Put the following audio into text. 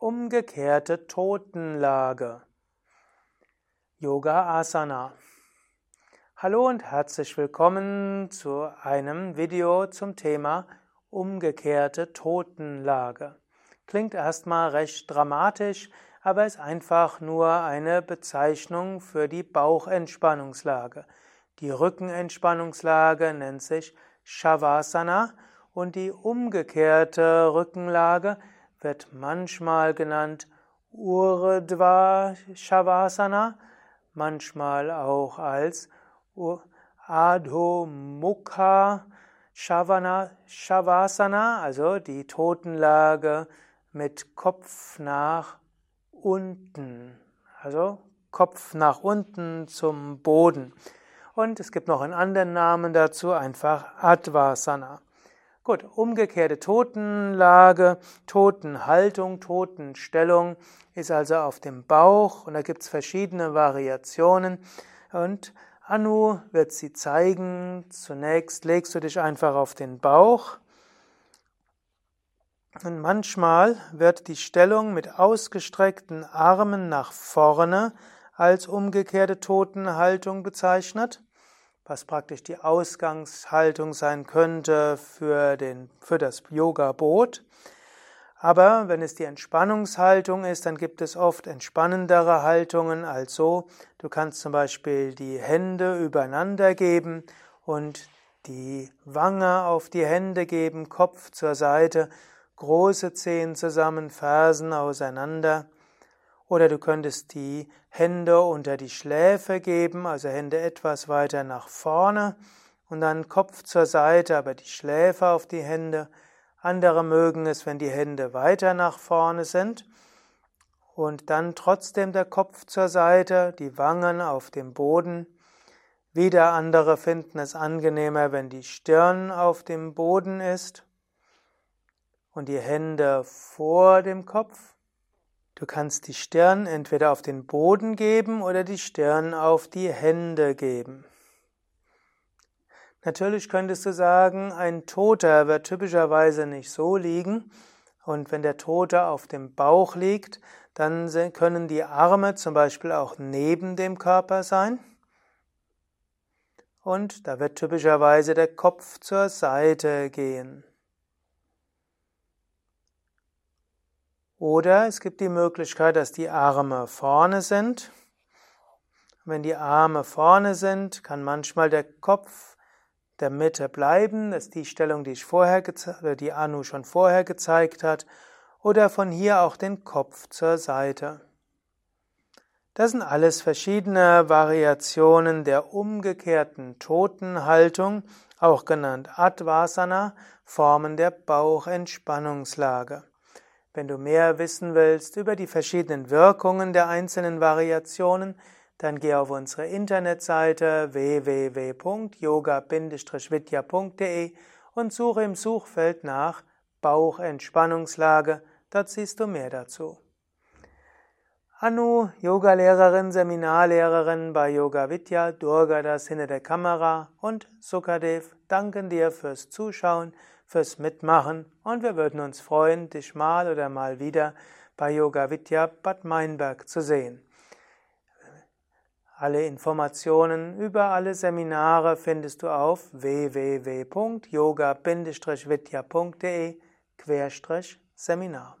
Umgekehrte Totenlage. Yoga Asana. Hallo und herzlich willkommen zu einem Video zum Thema umgekehrte Totenlage. Klingt erstmal recht dramatisch, aber ist einfach nur eine Bezeichnung für die Bauchentspannungslage. Die Rückenentspannungslage nennt sich Shavasana und die umgekehrte Rückenlage wird manchmal genannt Urdhva Shavasana, manchmal auch als Adho Mukha Shavasana, also die Totenlage mit Kopf nach unten, also Kopf nach unten zum Boden. Und es gibt noch einen anderen Namen dazu, einfach Advasana. Gut, umgekehrte Totenlage, Totenhaltung, Totenstellung ist also auf dem Bauch und da gibt es verschiedene Variationen. Und Anu wird sie zeigen. Zunächst legst du dich einfach auf den Bauch. Und manchmal wird die Stellung mit ausgestreckten Armen nach vorne als umgekehrte Totenhaltung bezeichnet was praktisch die Ausgangshaltung sein könnte für, den, für das Yoga-Boot. Aber wenn es die Entspannungshaltung ist, dann gibt es oft entspannendere Haltungen als so. Du kannst zum Beispiel die Hände übereinander geben und die Wange auf die Hände geben, Kopf zur Seite, große Zehen zusammen, Fersen auseinander. Oder du könntest die Hände unter die Schläfe geben, also Hände etwas weiter nach vorne und dann Kopf zur Seite, aber die Schläfe auf die Hände. Andere mögen es, wenn die Hände weiter nach vorne sind und dann trotzdem der Kopf zur Seite, die Wangen auf dem Boden. Wieder andere finden es angenehmer, wenn die Stirn auf dem Boden ist und die Hände vor dem Kopf. Du kannst die Stirn entweder auf den Boden geben oder die Stirn auf die Hände geben. Natürlich könntest du sagen, ein Toter wird typischerweise nicht so liegen. Und wenn der Tote auf dem Bauch liegt, dann können die Arme zum Beispiel auch neben dem Körper sein. Und da wird typischerweise der Kopf zur Seite gehen. Oder es gibt die Möglichkeit, dass die Arme vorne sind. Wenn die Arme vorne sind, kann manchmal der Kopf der Mitte bleiben. Das ist die Stellung, die ich vorher oder die Anu schon vorher gezeigt hat. Oder von hier auch den Kopf zur Seite. Das sind alles verschiedene Variationen der umgekehrten Totenhaltung, auch genannt Advasana, Formen der Bauchentspannungslage. Wenn du mehr wissen willst über die verschiedenen Wirkungen der einzelnen Variationen, dann geh auf unsere Internetseite www.yoga-vidya.de und suche im Suchfeld nach Bauchentspannungslage. Dort siehst du mehr dazu. Anu, Yogalehrerin, Seminarlehrerin bei Yoga Vidya, Durga das hinter der Kamera und Sukadev danken dir fürs Zuschauen fürs Mitmachen und wir würden uns freuen, dich mal oder mal wieder bei Yoga Vidya Bad Meinberg zu sehen. Alle Informationen über alle Seminare findest du auf www.yoga-vidya.de Seminar.